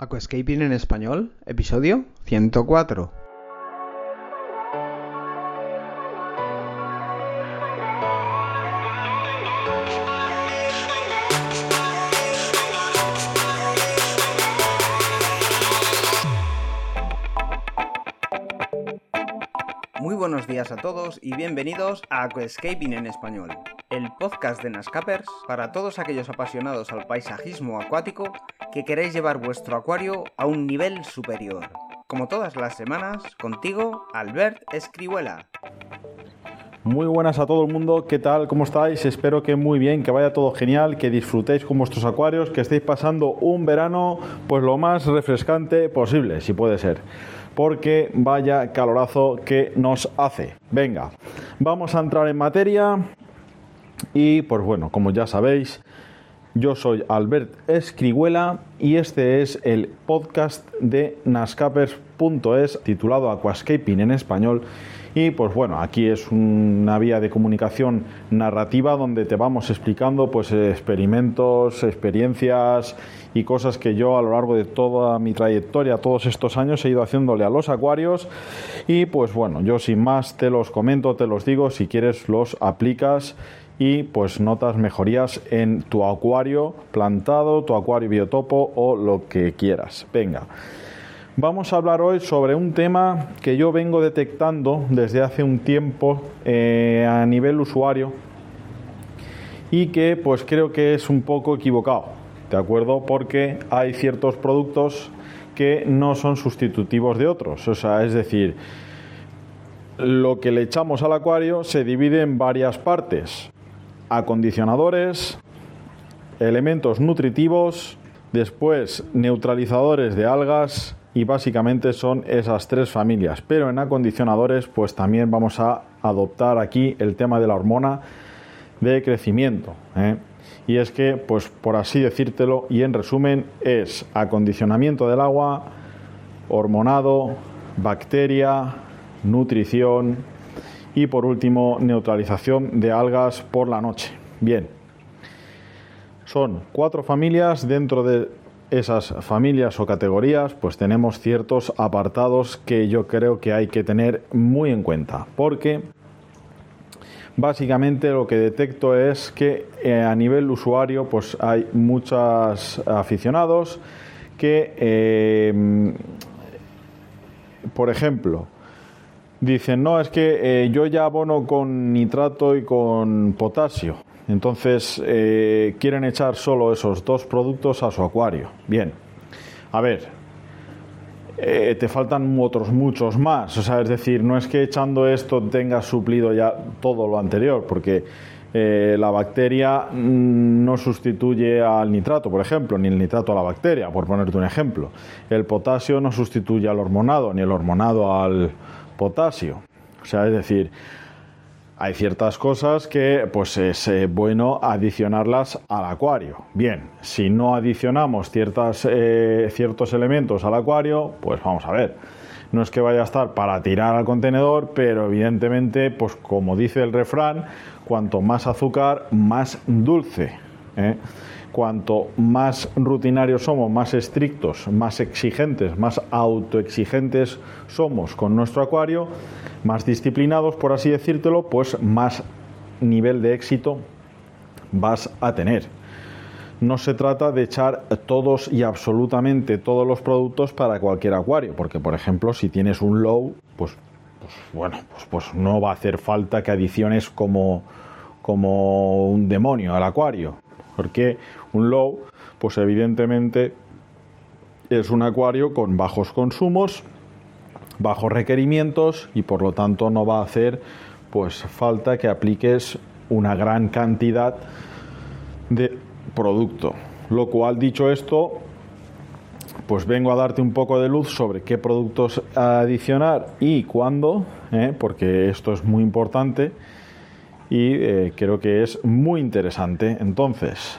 Aquascaping en español, episodio 104. A todos y bienvenidos a Aquascaping en español, el podcast de Nascapers para todos aquellos apasionados al paisajismo acuático que queréis llevar vuestro acuario a un nivel superior. Como todas las semanas, contigo, Albert Escribuela. Muy buenas a todo el mundo, ¿qué tal? ¿Cómo estáis? Espero que muy bien, que vaya todo genial, que disfrutéis con vuestros acuarios, que estéis pasando un verano pues lo más refrescante posible, si puede ser porque vaya calorazo que nos hace. Venga, vamos a entrar en materia y pues bueno, como ya sabéis, yo soy Albert Escribuela y este es el podcast de nascapers.es titulado Aquascaping en español y pues bueno, aquí es una vía de comunicación narrativa donde te vamos explicando pues experimentos, experiencias y cosas que yo a lo largo de toda mi trayectoria, todos estos años he ido haciéndole a los acuarios y pues bueno, yo sin más te los comento, te los digo, si quieres los aplicas y pues notas mejorías en tu acuario plantado, tu acuario biotopo o lo que quieras. Venga. Vamos a hablar hoy sobre un tema que yo vengo detectando desde hace un tiempo eh, a nivel usuario y que pues creo que es un poco equivocado, ¿de acuerdo? Porque hay ciertos productos que no son sustitutivos de otros, o sea, es decir, lo que le echamos al acuario se divide en varias partes, acondicionadores, elementos nutritivos, después neutralizadores de algas, y básicamente son esas tres familias. Pero en acondicionadores pues también vamos a adoptar aquí el tema de la hormona de crecimiento. ¿eh? Y es que, pues por así decírtelo, y en resumen, es acondicionamiento del agua, hormonado, bacteria, nutrición y por último neutralización de algas por la noche. Bien, son cuatro familias dentro de esas familias o categorías, pues tenemos ciertos apartados que yo creo que hay que tener muy en cuenta, porque básicamente lo que detecto es que eh, a nivel usuario, pues hay muchos aficionados que, eh, por ejemplo, dicen, no, es que eh, yo ya abono con nitrato y con potasio. Entonces, eh, quieren echar solo esos dos productos a su acuario. Bien, a ver, eh, te faltan otros muchos más. O sea, es decir, no es que echando esto tengas suplido ya todo lo anterior, porque eh, la bacteria mm, no sustituye al nitrato, por ejemplo, ni el nitrato a la bacteria, por ponerte un ejemplo. El potasio no sustituye al hormonado, ni el hormonado al potasio. O sea, es decir, hay ciertas cosas que pues es eh, bueno adicionarlas al acuario. Bien, si no adicionamos ciertas, eh, ciertos elementos al acuario, pues vamos a ver. No es que vaya a estar para tirar al contenedor, pero evidentemente, pues como dice el refrán, cuanto más azúcar, más dulce. ¿eh? Cuanto más rutinarios somos, más estrictos, más exigentes, más autoexigentes somos con nuestro acuario, más disciplinados, por así decírtelo, pues más nivel de éxito vas a tener. No se trata de echar todos y absolutamente todos los productos para cualquier acuario, porque por ejemplo, si tienes un low, pues, pues bueno, pues, pues no va a hacer falta que adiciones como, como un demonio al acuario porque un low, pues evidentemente es un acuario con bajos consumos, bajos requerimientos y por lo tanto no va a hacer pues falta que apliques una gran cantidad de producto. Lo cual dicho esto, pues vengo a darte un poco de luz sobre qué productos adicionar y cuándo, ¿eh? porque esto es muy importante y eh, creo que es muy interesante. Entonces,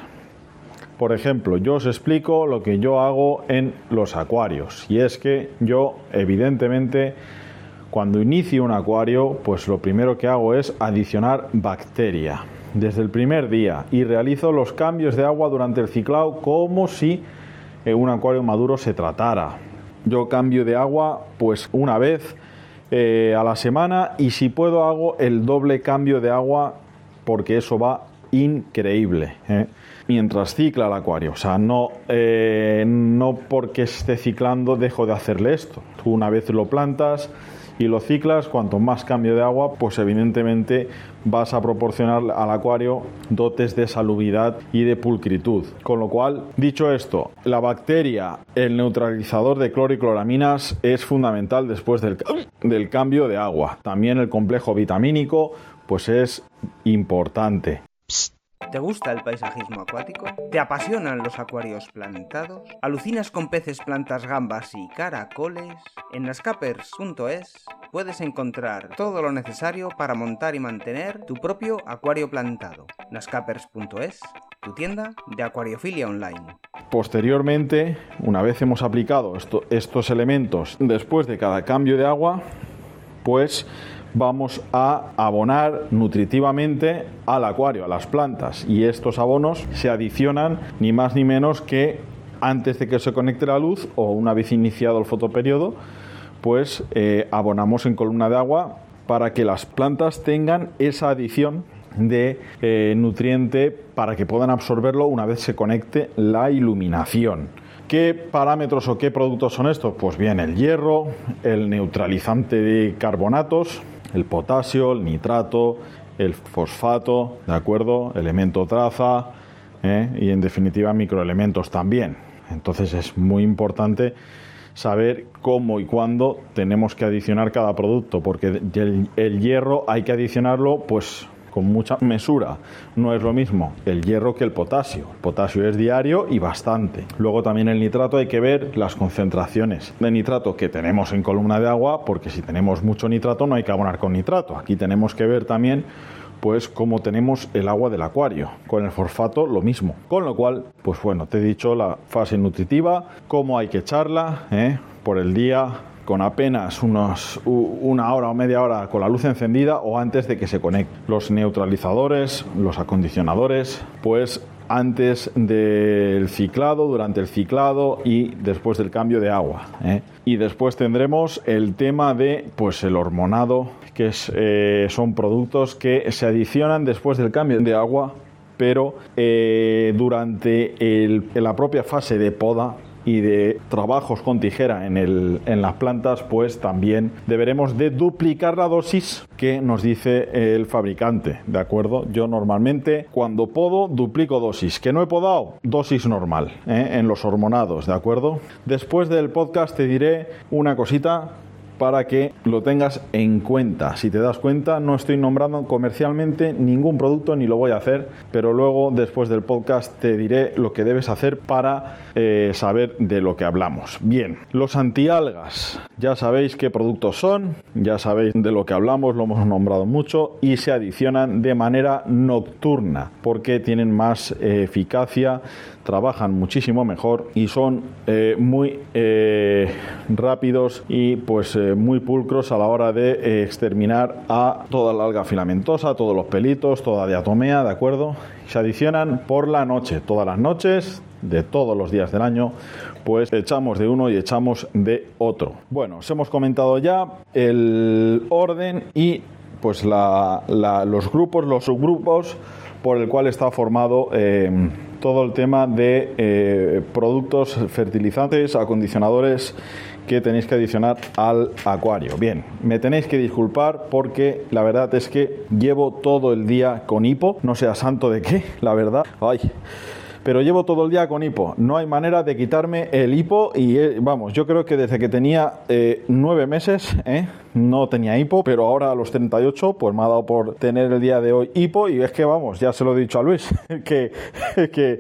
por ejemplo, yo os explico lo que yo hago en los acuarios y es que yo evidentemente cuando inicio un acuario, pues lo primero que hago es adicionar bacteria desde el primer día y realizo los cambios de agua durante el ciclado como si eh, un acuario maduro se tratara. Yo cambio de agua pues una vez eh, a la semana y si puedo hago el doble cambio de agua porque eso va increíble. ¿eh? Mientras cicla el acuario. O sea, no, no porque esté ciclando dejo de hacerle esto. Tú una vez lo plantas, y ciclas, cuanto más cambio de agua, pues evidentemente vas a proporcionar al acuario dotes de salubridad y de pulcritud. Con lo cual, dicho esto, la bacteria, el neutralizador de cloro y cloraminas es fundamental después del, del cambio de agua. También el complejo vitamínico, pues es importante. ¿Te gusta el paisajismo acuático? ¿Te apasionan los acuarios plantados? ¿Alucinas con peces, plantas, gambas y caracoles? En nascapers.es puedes encontrar todo lo necesario para montar y mantener tu propio acuario plantado. nascapers.es, tu tienda de acuariofilia online. Posteriormente, una vez hemos aplicado estos elementos después de cada cambio de agua, pues vamos a abonar nutritivamente al acuario, a las plantas. Y estos abonos se adicionan ni más ni menos que antes de que se conecte la luz o una vez iniciado el fotoperiodo, pues eh, abonamos en columna de agua para que las plantas tengan esa adición de eh, nutriente para que puedan absorberlo una vez se conecte la iluminación. ¿Qué parámetros o qué productos son estos? Pues bien, el hierro, el neutralizante de carbonatos, el potasio, el nitrato, el fosfato, ¿de acuerdo? Elemento traza ¿eh? y en definitiva microelementos también. Entonces es muy importante saber cómo y cuándo tenemos que adicionar cada producto, porque el, el hierro hay que adicionarlo pues con mucha mesura. No es lo mismo el hierro que el potasio. El potasio es diario y bastante. Luego también el nitrato hay que ver las concentraciones de nitrato que tenemos en columna de agua, porque si tenemos mucho nitrato no hay que abonar con nitrato. Aquí tenemos que ver también pues cómo tenemos el agua del acuario. Con el fosfato lo mismo. Con lo cual, pues bueno, te he dicho la fase nutritiva, cómo hay que echarla ¿eh? por el día, con apenas unos, una hora o media hora con la luz encendida o antes de que se conecte. Los neutralizadores, los acondicionadores, pues antes del ciclado, durante el ciclado y después del cambio de agua. ¿eh? Y después tendremos el tema de pues el hormonado, que eh, son productos que se adicionan después del cambio de agua, pero eh, durante la propia fase de poda y de trabajos con tijera en, el, en las plantas, pues también deberemos de duplicar la dosis que nos dice el fabricante, ¿de acuerdo? Yo normalmente cuando podo duplico dosis, que no he podado, dosis normal, ¿eh? en los hormonados, ¿de acuerdo? Después del podcast te diré una cosita para que lo tengas en cuenta. Si te das cuenta, no estoy nombrando comercialmente ningún producto ni lo voy a hacer, pero luego después del podcast te diré lo que debes hacer para eh, saber de lo que hablamos. Bien, los antialgas, ya sabéis qué productos son, ya sabéis de lo que hablamos, lo hemos nombrado mucho y se adicionan de manera nocturna porque tienen más eh, eficacia trabajan muchísimo mejor y son eh, muy rápidos y pues eh, muy pulcros a la hora de exterminar a toda la alga filamentosa, todos los pelitos, toda diatomea, ¿de acuerdo? Se adicionan por la noche, todas las noches de todos los días del año, pues echamos de uno y echamos de otro. Bueno, os hemos comentado ya el orden y pues los grupos, los subgrupos por el cual está formado todo el tema de eh, productos fertilizantes, acondicionadores que tenéis que adicionar al acuario. Bien, me tenéis que disculpar porque la verdad es que llevo todo el día con hipo, no sea santo de qué, la verdad. Ay pero llevo todo el día con hipo. No hay manera de quitarme el hipo y eh, vamos, yo creo que desde que tenía eh, nueve meses ¿eh? no tenía hipo, pero ahora a los 38 pues me ha dado por tener el día de hoy hipo y es que vamos, ya se lo he dicho a Luis, que, que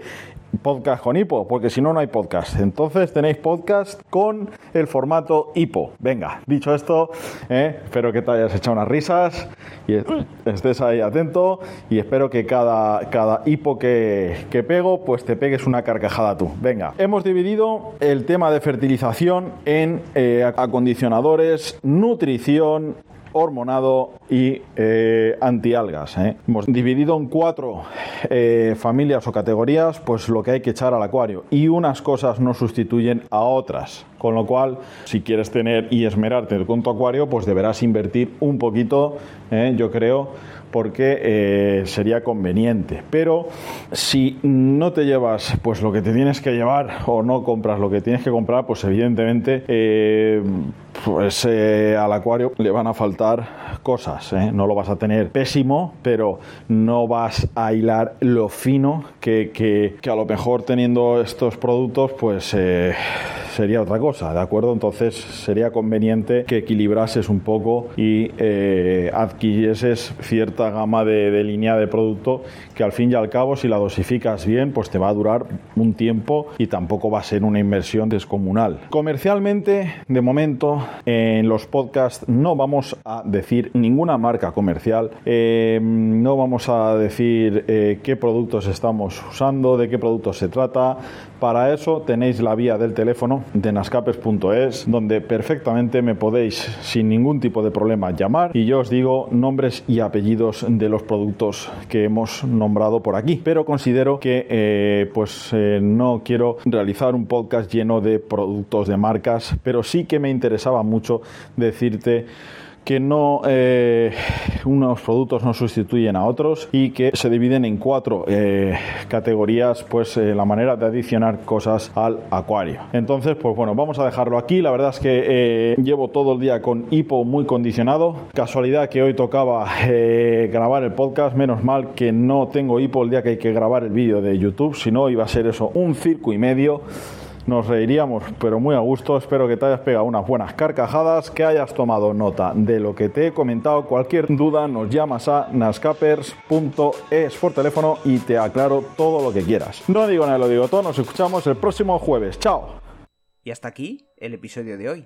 podcast con hipo, porque si no, no hay podcast. Entonces tenéis podcast con el formato hipo. Venga, dicho esto, eh, espero que te hayas echado unas risas y estés ahí atento y espero que cada, cada hipo que, que pego, pues te pegues una carcajada tú. Venga, hemos dividido el tema de fertilización en eh, acondicionadores, nutrición hormonado y eh, antialgas. ¿eh? Hemos dividido en cuatro eh, familias o categorías, pues lo que hay que echar al acuario. Y unas cosas no sustituyen a otras. Con lo cual, si quieres tener y esmerarte con tu acuario, pues deberás invertir un poquito, yo creo, porque eh, sería conveniente. Pero si no te llevas pues lo que te tienes que llevar o no compras lo que tienes que comprar, pues evidentemente eh, pues eh, al acuario le van a faltar cosas. No lo vas a tener pésimo, pero no vas a hilar lo fino que, que, a lo mejor teniendo estos productos pues sería otra cosa, ¿de acuerdo? Entonces sería conveniente que equilibrases un poco y eh, adquirieses cierta gama de, línea de producto que al fin y al cabo si la dosificas bien pues te va a durar un tiempo y tampoco va a ser una inversión descomunal. Comercialmente, de momento, en los podcasts no vamos a decir ninguna marca comercial, eh, no vamos a decir eh, qué productos estamos usando, de qué productos se trata. Para eso tenéis la vía del teléfono de nascapes.es, donde perfectamente me podéis sin ningún tipo de problema llamar y yo os digo nombres y apellidos de los productos que hemos nombrado por aquí. Pero considero que eh, pues eh, no quiero realizar un podcast lleno de productos de marcas, pero sí que me interesaba mucho decirte que no eh, unos productos no sustituyen a otros y que se dividen en cuatro eh, categorías pues eh, la manera de adicionar cosas al acuario. Entonces pues bueno vamos a dejarlo aquí. La verdad es que llevo todo el día con hipo muy condicionado. Casualidad que hoy tocaba grabar el podcast. Menos mal que no tengo hipo el día que hay que grabar el vídeo de youtube. Si no iba a ser eso un circo y medio nos reiríamos, pero muy a gusto. Espero que te hayas pegado unas buenas carcajadas, que hayas tomado nota de lo que te he comentado. Cualquier duda nos llamas a nascapers.es por teléfono y te aclaro todo lo que quieras. No digo nada, lo digo todo. Nos escuchamos el próximo jueves. Chao. Y hasta aquí el episodio de hoy.